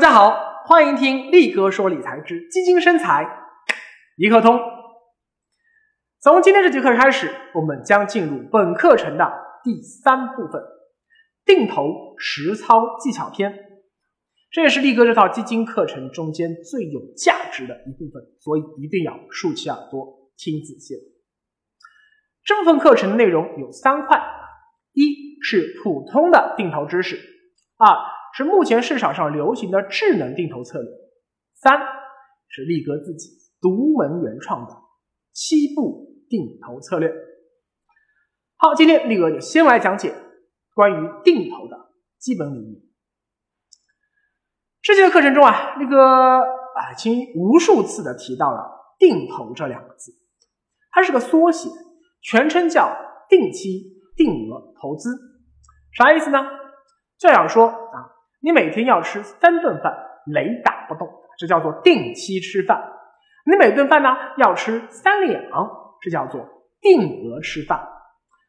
大家好，欢迎听力哥说理财之基金生财一课通。从今天这节课开始，我们将进入本课程的第三部分——定投实操技巧篇。这也是力哥这套基金课程中间最有价值的一部分，所以一定要竖起耳朵听仔细。这部分课程的内容有三块：一是普通的定投知识，二。是目前市场上流行的智能定投策略。三是力哥自己独门原创的七步定投策略。好，今天力哥就先来讲解关于定投的基本领域。这节课程中啊，力哥啊，已经无数次的提到了定投这两个字，它是个缩写，全称叫定期定额投资。啥意思呢？这样说啊。你每天要吃三顿饭，雷打不动，这叫做定期吃饭。你每顿饭呢要吃三两，这叫做定额吃饭。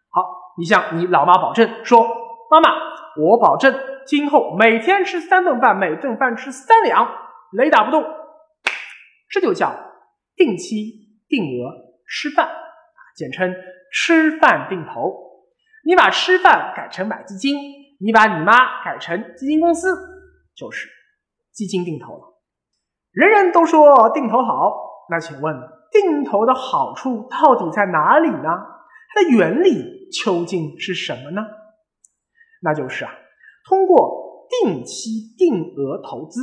好，你向你老妈保证说：“妈妈，我保证今后每天吃三顿饭，每顿饭吃三两，雷打不动。”这就叫定期定额吃饭，简称吃饭定投。你把吃饭改成买基金。你把你妈改成基金公司，就是基金定投了。人人都说定投好，那请问定投的好处到底在哪里呢？它的原理究竟是什么呢？那就是啊，通过定期定额投资，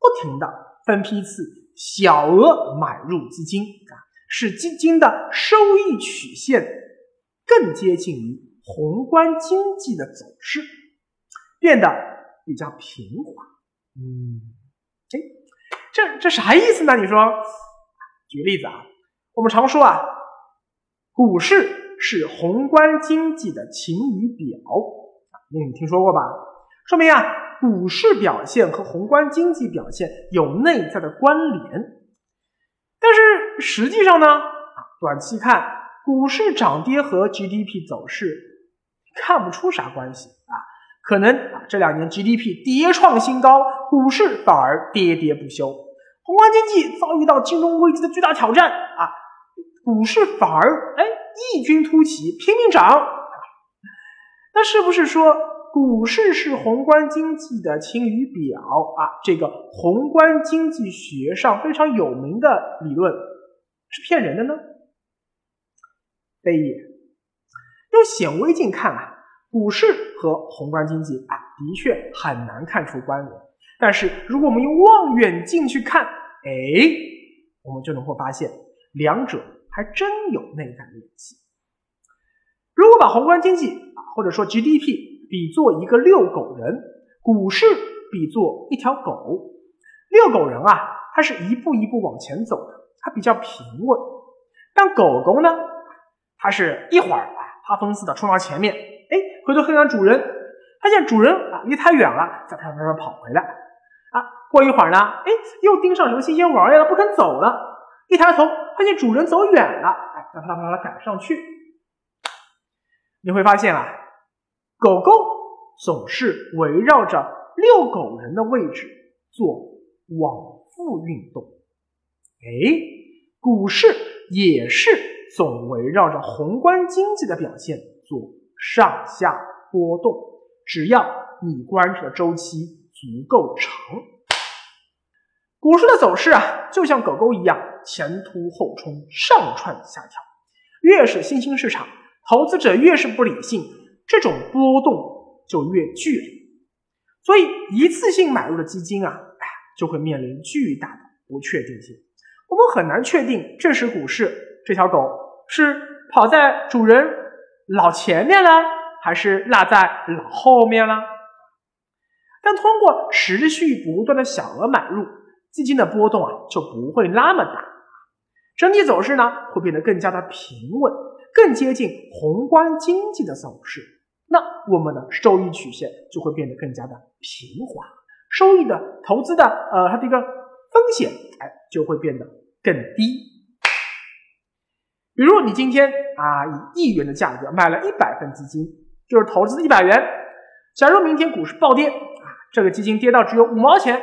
不停的分批次小额买入基金啊，使基金的收益曲线更接近于。宏观经济的走势变得比较平缓，嗯，哎，这这啥意思呢？你说，举个例子啊，我们常说啊，股市是宏观经济的晴雨表，你听说过吧？说明啊，股市表现和宏观经济表现有内在的关联。但是实际上呢，短期看，股市涨跌和 GDP 走势。看不出啥关系啊？可能啊，这两年 GDP 跌创新高，股市反而跌跌不休。宏观经济遭遇到金融危机的巨大挑战啊，股市反而哎异军突起，拼命涨。那是不是说股市是宏观经济的晴雨表啊？这个宏观经济学上非常有名的理论是骗人的呢？非也。用显微镜看啊，股市和宏观经济啊，的确很难看出关联。但是如果我们用望远镜去看，哎，我们就能够发现两者还真有内在联系。如果把宏观经济啊，或者说 GDP 比作一个遛狗人，股市比作一条狗。遛狗人啊，它是一步一步往前走的，它比较平稳。但狗狗呢，它是一会儿。发疯似的冲到前面，哎，回头看看主人，发现主人啊离太远了，再啪啪啪跑回来，啊，过一会儿呢，哎，又盯上什么新鲜玩意了，不肯走了，一抬头发现主人走远了，哎，再啪啪啪赶上去。你会发现啊，狗狗总是围绕着遛狗人的位置做往复运动，哎，股市也是。总围绕着宏观经济的表现做上下波动，只要你关注的周期足够长，股市的走势啊，就像狗狗一样前突后冲，上窜下跳。越是新兴市场，投资者越是不理性，这种波动就越剧烈。所以，一次性买入的基金啊，哎，就会面临巨大的不确定性。我们很难确定这时股市这条狗。是跑在主人老前面了，还是落在老后面了？但通过持续不断的小额买入，基金的波动啊就不会那么大，整体走势呢会变得更加的平稳，更接近宏观经济的走势。那我们的收益曲线就会变得更加的平滑，收益的投资的呃它的一个风险哎就会变得更低。比如你今天啊以一元的价格买了一百份基金，就是投资一百元。假如明天股市暴跌啊，这个基金跌到只有五毛钱，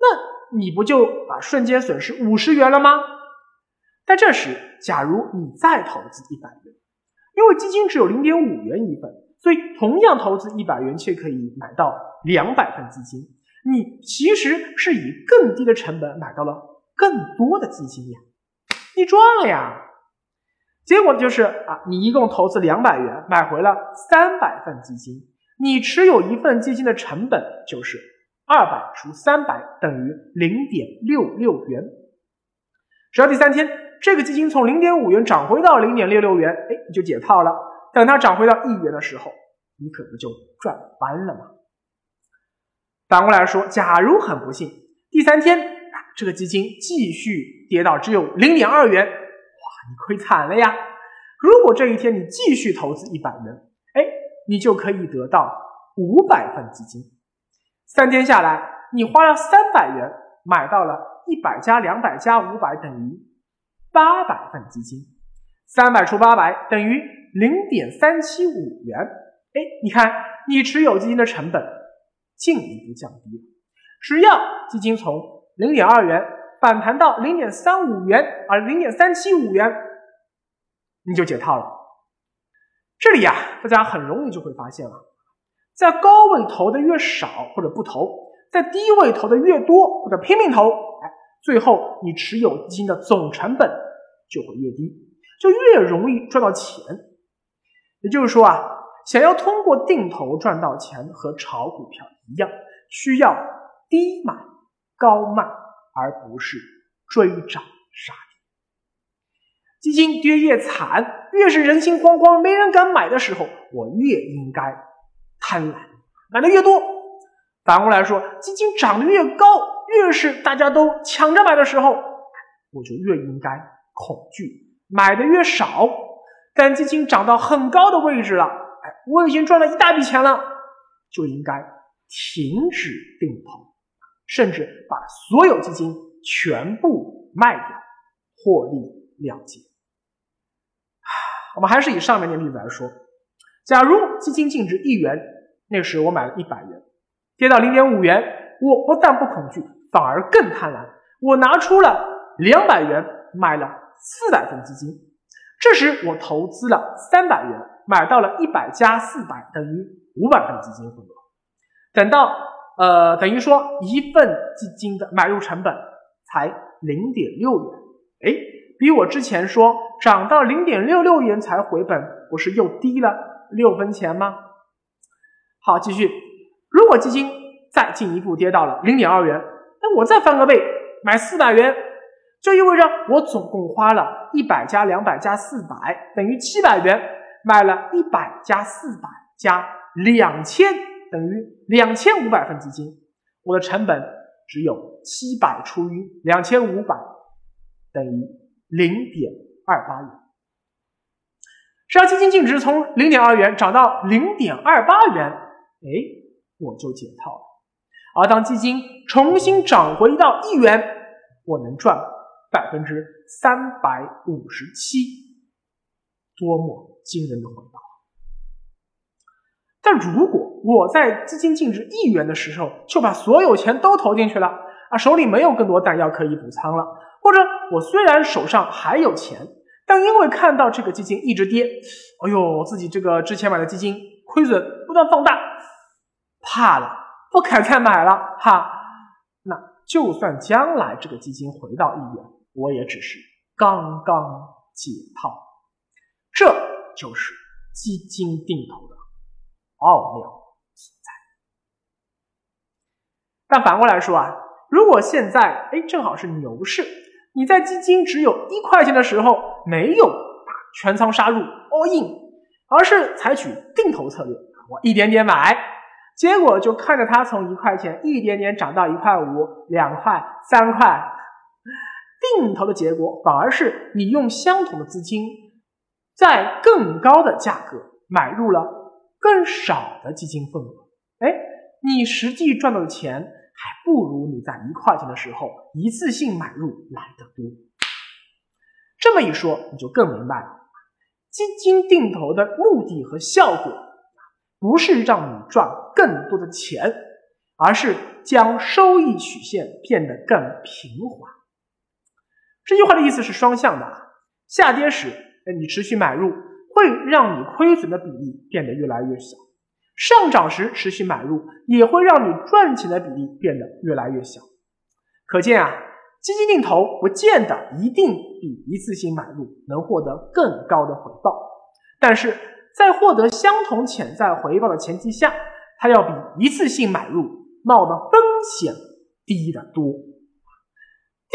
那你不就啊瞬间损失五十元了吗？但这时，假如你再投资一百元，因为基金只有零点五元一份，所以同样投资一百元却可以买到两百份基金。你其实是以更低的成本买到了更多的基金呀，你赚了呀！结果就是啊，你一共投资两百元，买回了三百份基金，你持有一份基金的成本就是二百除三百等于零点六六元。只要第三天，这个基金从零点五元涨回到零点六六元，哎，你就解套了。等它涨回到一元的时候，你可不就赚翻了吗？反过来说，假如很不幸，第三天这个基金继续跌到只有零点二元。你亏惨了呀！如果这一天你继续投资一百元，哎，你就可以得到五百份基金。三天下来，你花了三百元买到了一百加两百加五百等于八百份基金。三百除八百等于零点三七五元。哎，你看，你持有基金的成本进一步降低了。只要基金从零点二元。反弹到零点三五元，啊零点三七五元，你就解套了。这里呀，大家很容易就会发现了，在高位投的越少或者不投，在低位投的越多或者拼命投，哎，最后你持有基金的总成本就会越低，就越容易赚到钱。也就是说啊，想要通过定投赚到钱，和炒股票一样，需要低买高卖。而不是追涨杀跌，基金跌越惨，越是人心惶惶、没人敢买的时候，我越应该贪婪，买的越多。反过来说，基金涨得越高，越是大家都抢着买的时候，我就越应该恐惧，买的越少。但基金涨到很高的位置了，哎，我已经赚了一大笔钱了，就应该停止定投。甚至把所有基金全部卖掉，获利了结。我们还是以上面的例子来说，假如基金净值一元，那时我买了一百元，跌到零点五元，我不但不恐惧，反而更贪婪，我拿出了两百元买了四百份基金。这时我投资了三百元，买到了一百加四百等于五百份基金份额。等到呃，等于说一份基金的买入成本才零点六元，哎，比我之前说涨到零点六六元才回本，不是又低了六分钱吗？好，继续，如果基金再进一步跌到了零点二元，那我再翻个倍买四百元，就意味着我总共花了一百加两百加四百等于七百元，买了一百加四百加两千。等于两千五百份基金，我的成本只有七百除以两千五百，等于零点二八元。只要基金净值从零点二元涨到零点二八元，哎，我就解套了。而当基金重新涨回到一元，我能赚百分之三百五十七，多么惊人的回报！但如果我在基金净值一元的时候就把所有钱都投进去了啊，手里没有更多弹药可以补仓了，或者我虽然手上还有钱，但因为看到这个基金一直跌，哎呦，自己这个之前买的基金亏损不断放大，怕了，不敢再买了哈。那就算将来这个基金回到一元，我也只是刚刚解套，这就是基金定投的奥妙所在。但反过来说啊，如果现在哎正好是牛市，你在基金只有一块钱的时候没有把全仓杀入 all in，而是采取定投策略，我一点点买，结果就看着它从一块钱一点点涨到一块五、两块、三块，定投的结果反而是你用相同的资金，在更高的价格买入了更少的基金份额，哎，你实际赚到的钱。还不如你在一块钱的时候一次性买入来的多。这么一说，你就更明白了，基金定投的目的和效果，不是让你赚更多的钱，而是将收益曲线变得更平滑。这句话的意思是双向的，下跌时，你持续买入会让你亏损的比例变得越来越小；上涨时持续买入也会让你赚钱的比例变得越来越小。可见啊，基金定投不见得一定比一次性买入能获得更高的回报，但是在获得相同潜在回报的前提下，它要比一次性买入冒的风险低得多。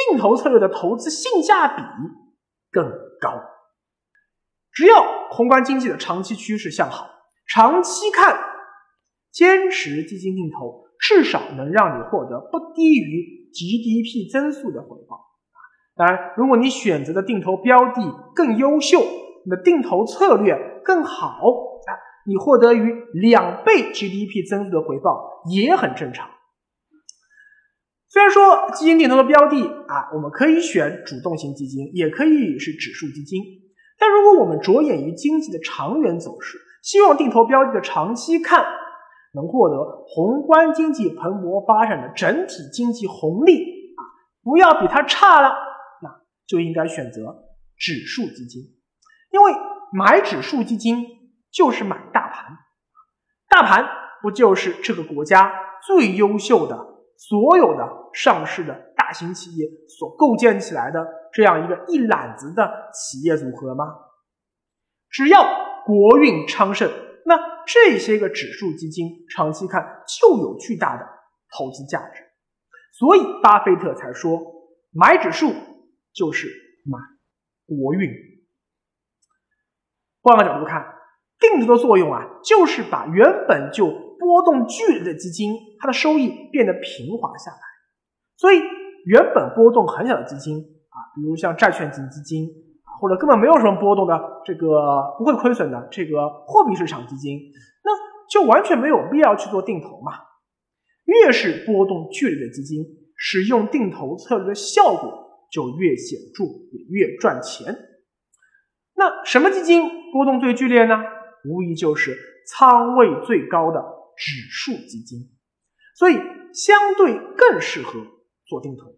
定投策略的投资性价比更高。只要宏观经济的长期趋势向好，长期看，坚持基金定投至少能让你获得不低于 GDP 增速的回报。当然，如果你选择的定投标的更优秀，你的定投策略更好啊，你获得于两倍 GDP 增速的回报也很正常。虽然说基金定投的标的啊，我们可以选主动型基金，也可以是指数基金，但如果我们着眼于经济的长远走势，希望定投标的的长期看能获得宏观经济蓬勃发展的整体经济红利啊，不要比它差了，那就应该选择指数基金，因为买指数基金就是买大盘，大盘不就是这个国家最优秀的？所有的上市的大型企业所构建起来的这样一个一揽子的企业组合吗？只要国运昌盛，那这些个指数基金长期看就有巨大的投资价值。所以巴菲特才说，买指数就是买国运。换个角度看，定投的作用啊，就是把原本就波动剧烈的基金，它的收益变得平滑下来，所以原本波动很小的基金啊，比如像债券型基金啊，或者根本没有什么波动的这个不会亏损的这个货币市场基金，那就完全没有必要去做定投嘛。越是波动剧烈的基金，使用定投策略的效果就越显著，也越赚钱。那什么基金波动最剧烈呢？无疑就是仓位最高的。指数基金，所以相对更适合做定投。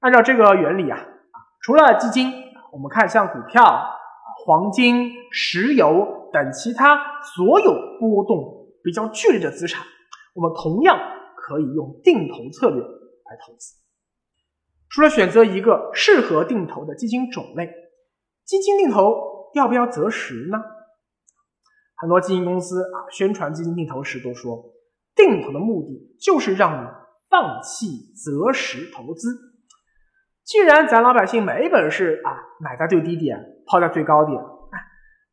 按照这个原理啊，除了基金，我们看像股票、黄金、石油等其他所有波动比较剧烈的资产，我们同样可以用定投策略来投资。除了选择一个适合定投的基金种类，基金定投要不要择时呢？很多基金公司啊，宣传基金定投时都说，定投的目的就是让你放弃择时投资。既然咱老百姓没本事啊，买在最低点，抛在最高点，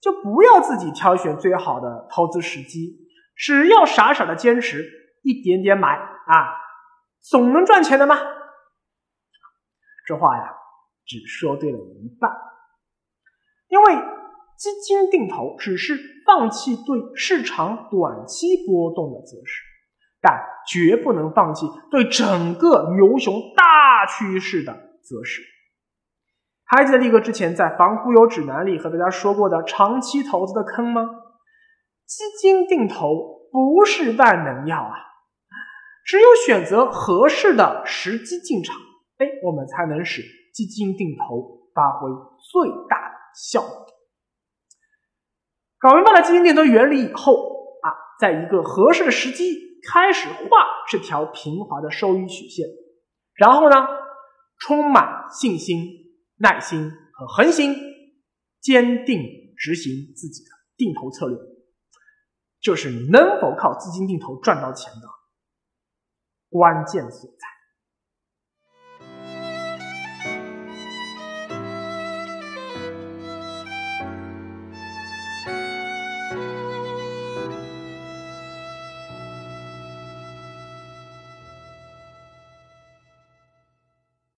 就不要自己挑选最好的投资时机，只要傻傻的坚持一点点买啊，总能赚钱的嘛。这话呀，只说对了一半，因为。基金定投只是放弃对市场短期波动的择时，但绝不能放弃对整个牛熊大趋势的择时。还记得力哥之前在《防忽悠指南》里和大家说过的长期投资的坑吗？基金定投不是万能药啊，只有选择合适的时机进场，哎，我们才能使基金定投发挥最大的效果。搞明白了基金定投原理以后啊，在一个合适的时机开始画这条平滑的收益曲线，然后呢，充满信心、耐心和恒心，坚定执行自己的定投策略，就是你能否靠资金定投赚到钱的关键所在。